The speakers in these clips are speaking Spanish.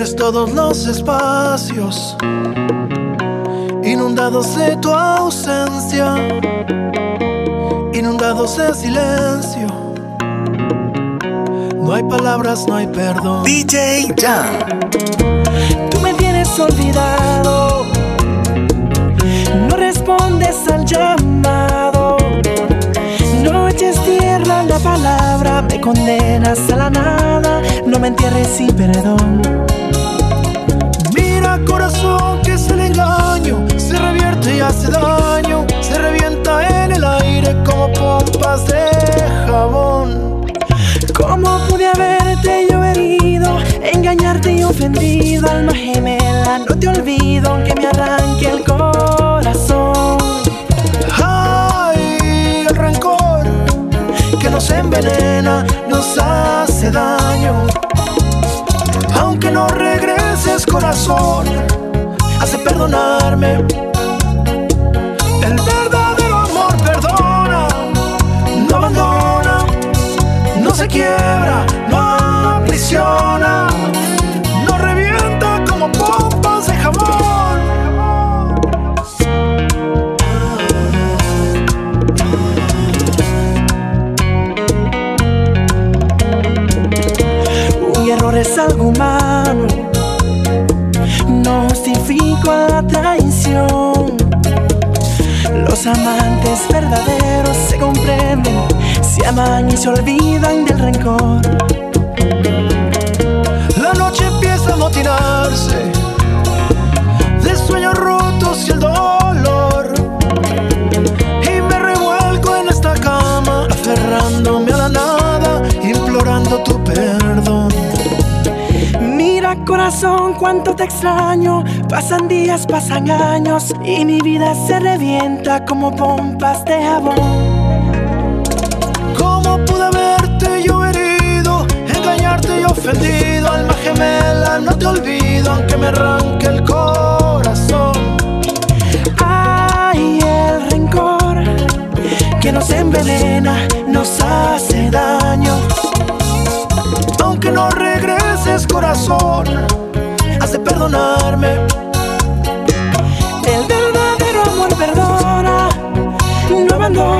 Llenes todos los espacios inundados de tu ausencia, inundados de silencio. No hay palabras, no hay perdón. DJ Jam. Tú me tienes olvidado. No respondes al llamado. No eches tierra la palabra. Me condenas a la nada. No me entierres sin perdón. Pompas de jabón. ¿Cómo pude haberte yo herido? Engañarte y ofendido, alma gemela. No te olvido aunque me arranque el corazón. Ay, el rencor que nos envenena, nos hace daño. Aunque no regreses, corazón, hace perdonarme. Quiebra, no aprisiona, no revienta como pompas de jabón. Un error es algo humano. No justifico la traición. Los amantes verdaderos se comprenden, se aman y se olvidan del rencor. La noche empieza a motinarse de sueños rotos y el dolor. Y me revuelco en esta cama, aferrándome a la nada, implorando tu perdón. Mira corazón, cuánto te extraño. Pasan días, pasan años y mi vida se revienta como pompas de jabón. Ofendido? Alma gemela, no te olvido, aunque me arranque el corazón. Ay, el rencor que nos envenena, nos hace daño. Aunque no regreses, corazón, has de perdonarme. El verdadero amor perdona, no abandona.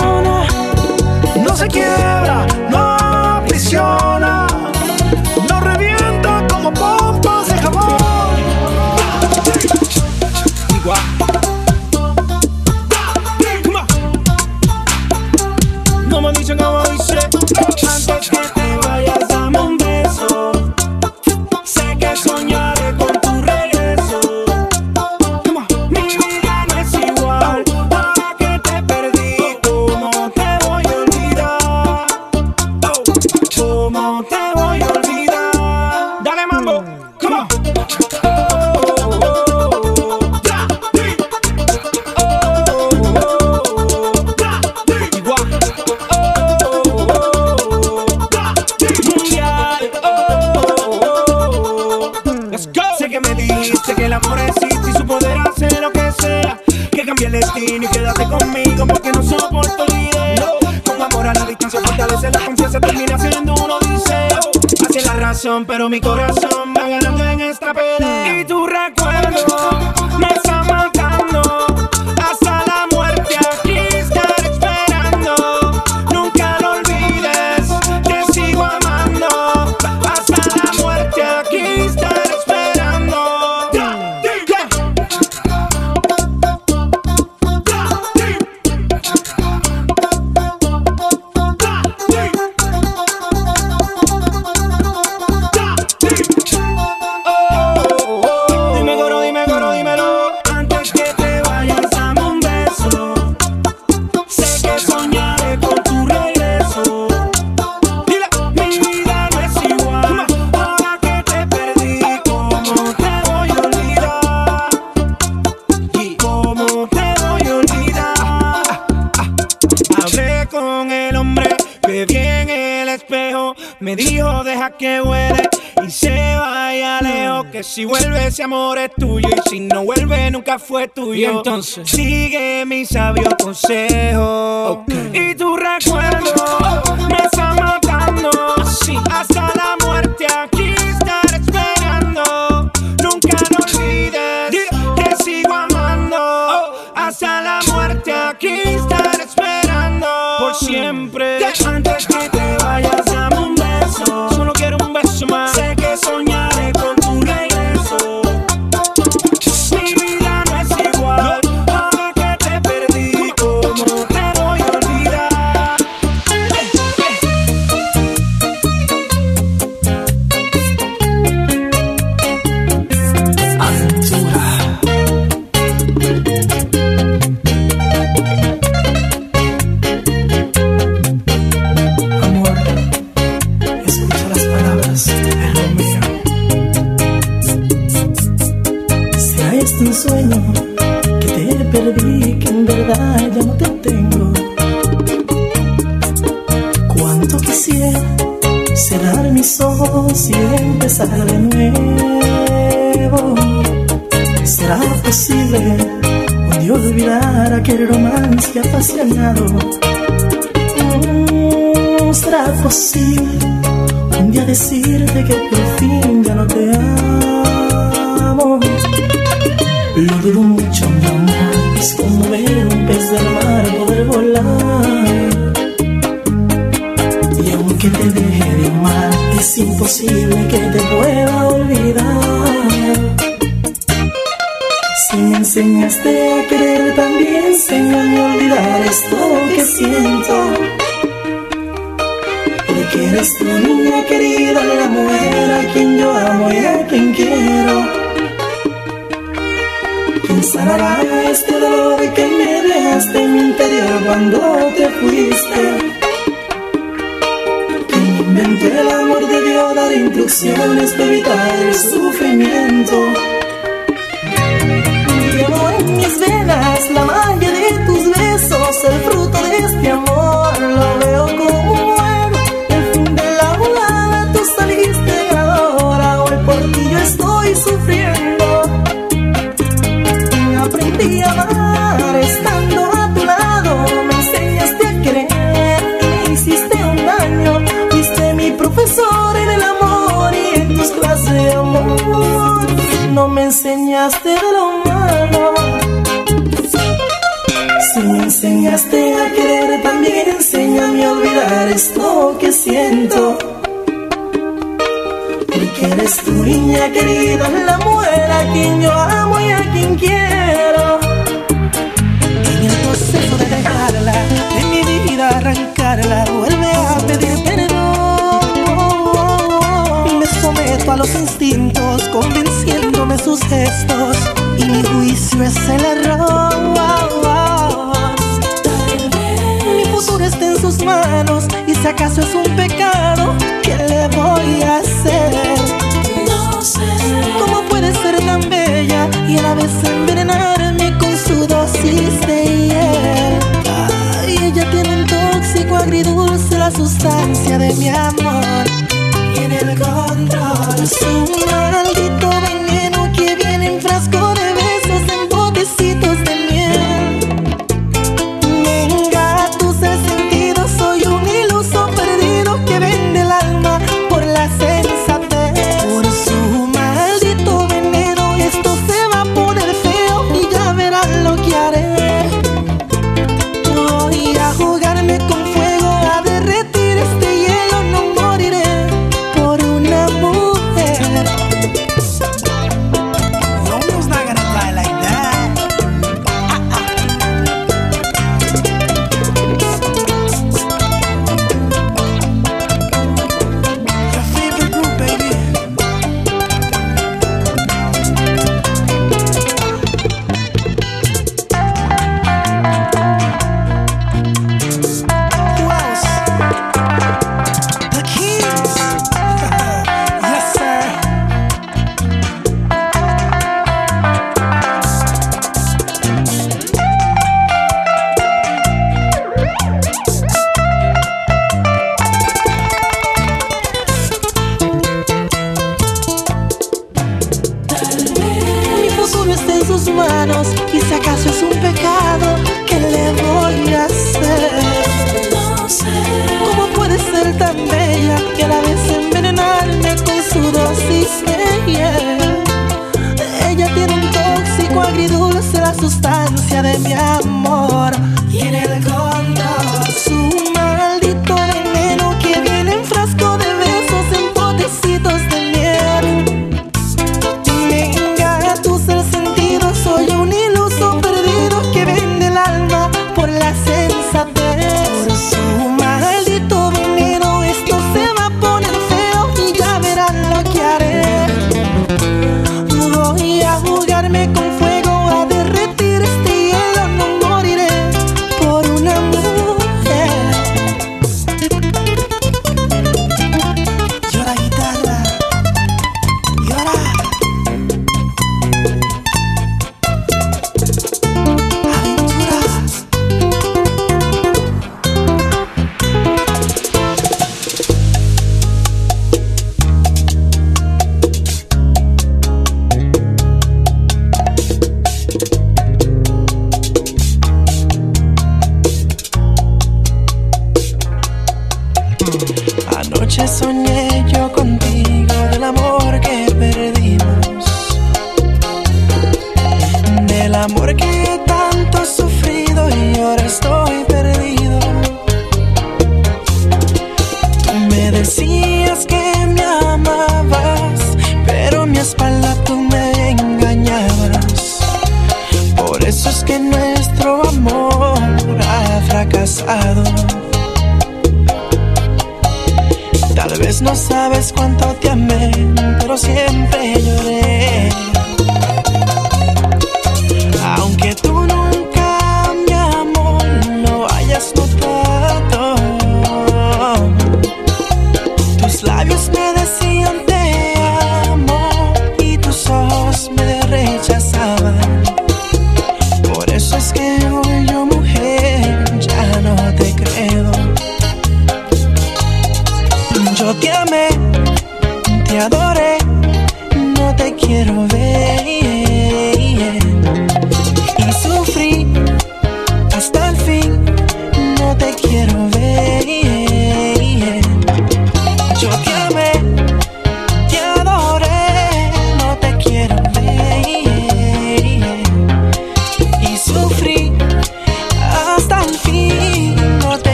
El y quédate conmigo porque no soporto la idea. Con amor a la distancia fortalece la confianza, termina siendo un odiseo. Hace la razón, pero mi corazón va ganando en esta pelea. Y tu recuerdo Me dijo, deja que huele y se vaya lejos. Que si vuelve ese amor es tuyo y si no vuelve nunca fue tuyo. Y entonces sigue mi sabio consejo. Y tu recuerdo me está matando. Hasta la Mm, ¿Será posible un día decirte que por fin ya no te amo? Lo dudo mucho, mi amor, es como ver un pez del mar poder volar. Y aunque te deje de amar, es imposible que te pueda olvidar. Me enseñaste a querer, también enséñame a olvidar esto que siento. Porque eres tu niña querida, la mujer a quien yo amo y a quien quiero. ¿Quién sanará este dolor que me dejaste en mi interior cuando te fuiste? inventó el amor de Dios dar instrucciones para evitar el sufrimiento. Llevo en mis niña querida, la mujer a quien yo amo y a quien quiero. En el proceso de dejarla, de mi vida arrancarla, vuelve a pedir perdón. Me someto a los instintos, convenciéndome sus gestos, y mi juicio es el error. Mi futuro está en sus manos, y si acaso es un pecado, ¿qué le voy a hacer? Sustancia de mi amor. La sustancia de mi amor. Tiene el control,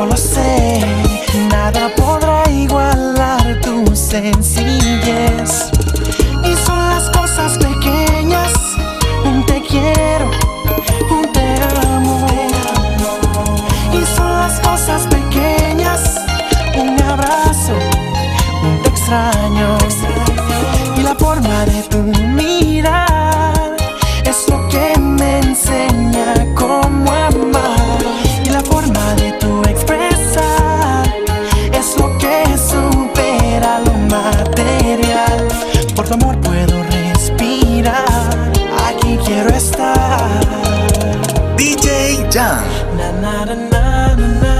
I said. done. Na, na, na,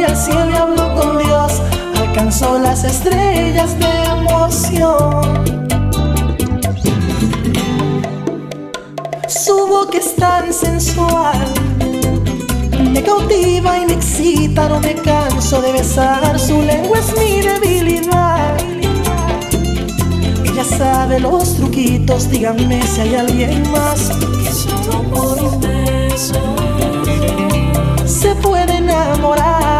voy al cielo y hablo con Dios. Alcanzó las estrellas de emoción. Su boca es tan sensual. Me cautiva y me excita, no me canso de besar. Su lengua es mi debilidad sabe los truquitos, díganme si hay alguien más solo por un beso se puede enamorar.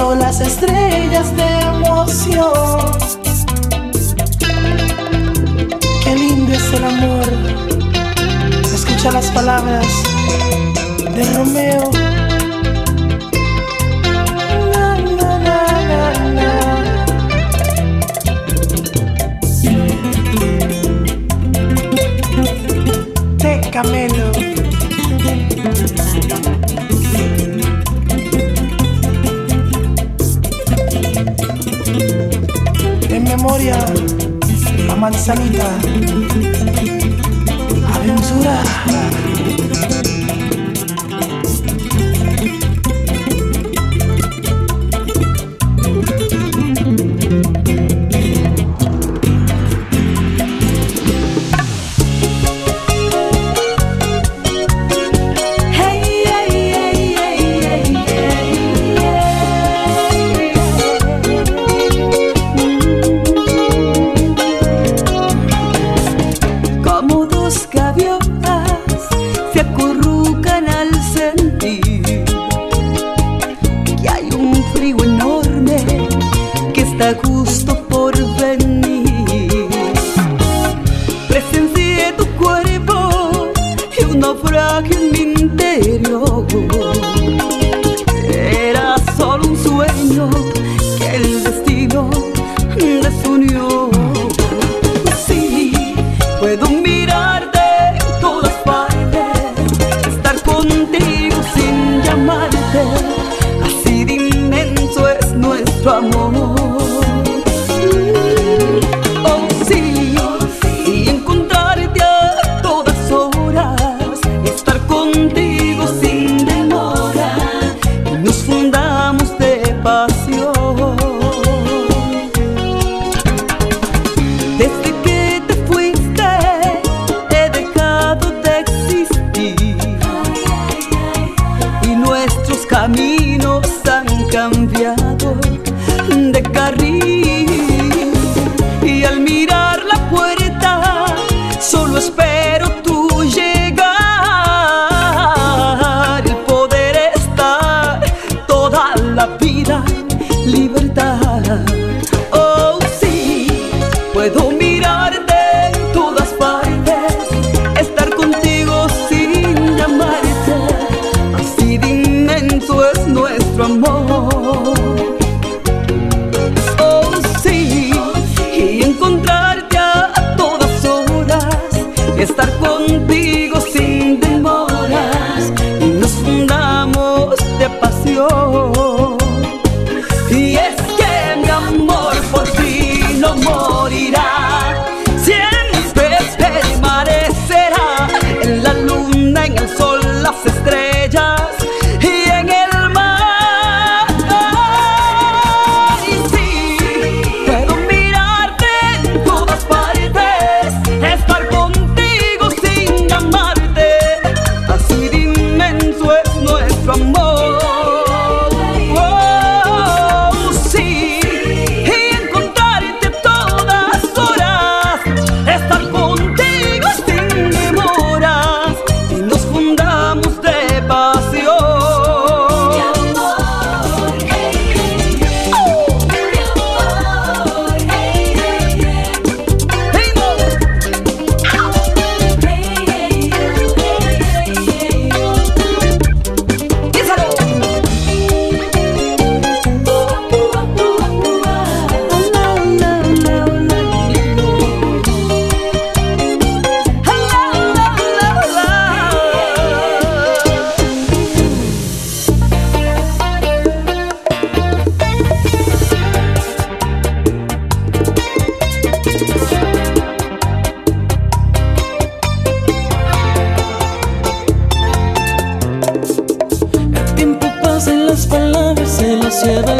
Alcanzó las estrellas de emoción. Qué lindo es el amor. Escucha las palabras de Romeo. En memoria a Manzanita. Aventura. Y es que mi amor por ti silver